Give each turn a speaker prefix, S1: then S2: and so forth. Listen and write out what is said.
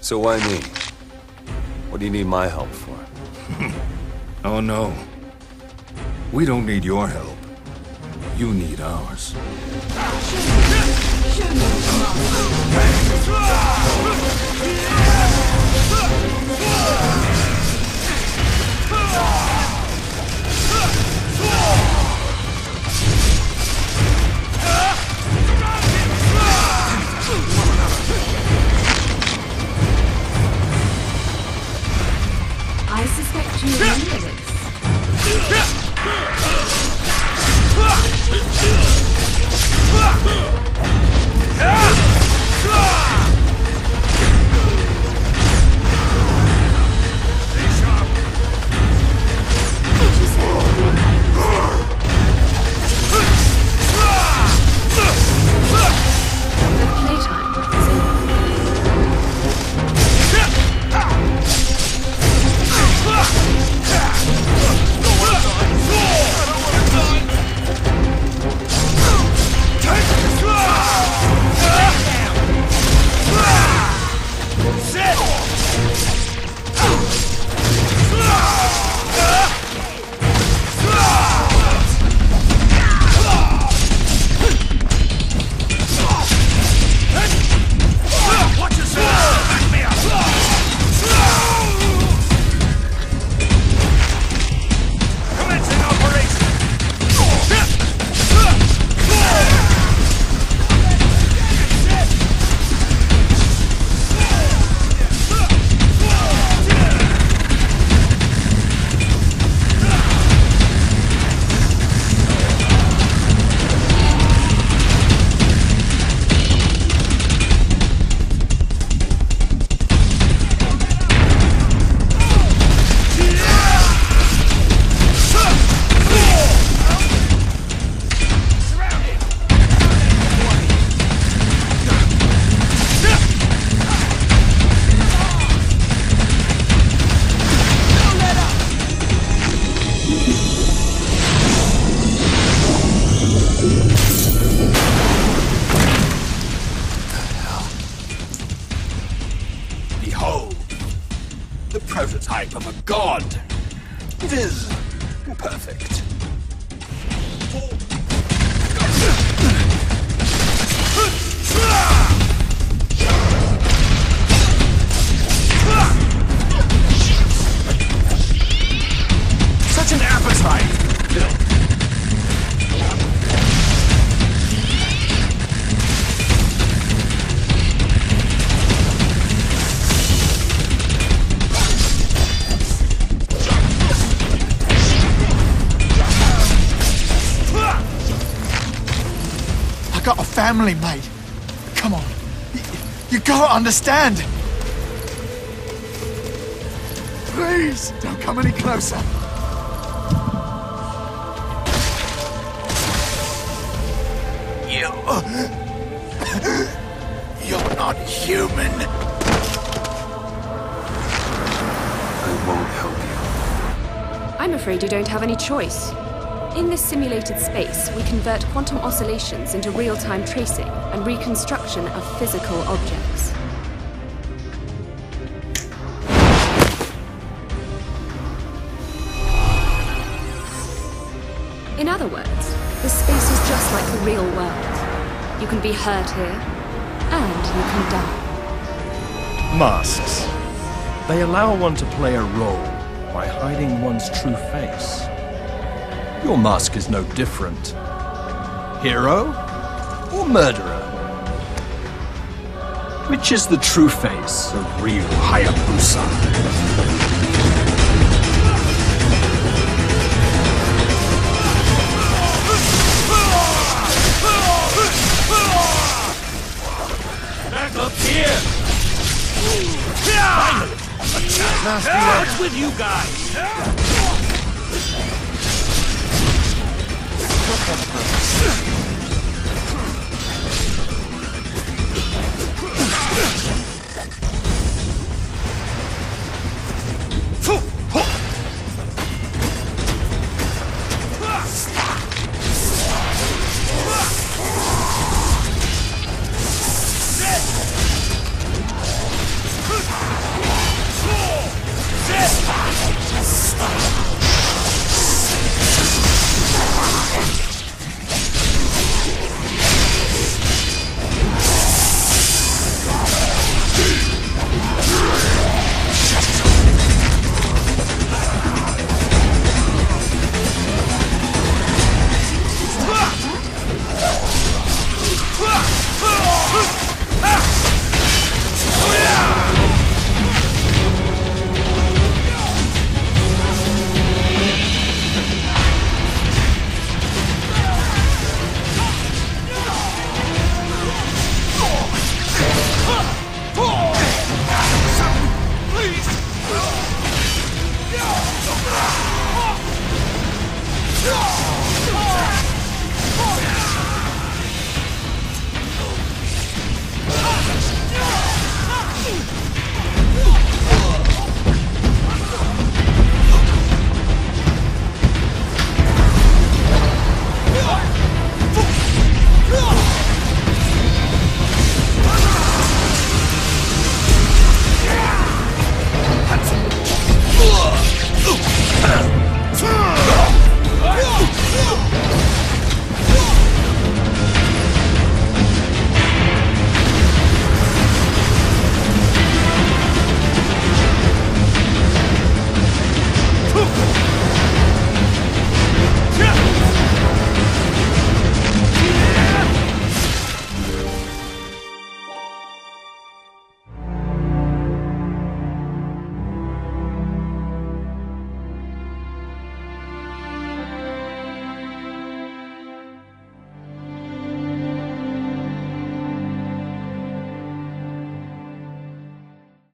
S1: So why me? What do you need my help for?
S2: Oh no. We don't need your help. You need ours.
S3: minutes. God. It is perfect.
S4: Family, mate. Come on. You, you gotta understand. Please, don't come any closer. You. You're not human.
S1: I won't help you.
S5: I'm afraid you don't have any choice. In this simulated space, we convert quantum oscillations into real-time tracing and reconstruction of physical objects. In other words, this space is just like the real world. You can be hurt here, and you can die.
S6: Masks. They allow one to play a role by hiding one's true face. Your mask is no different. Hero or murderer? Which is the true face of Ryu Hayabusa?
S7: Back up here! Finally! What's with you guys?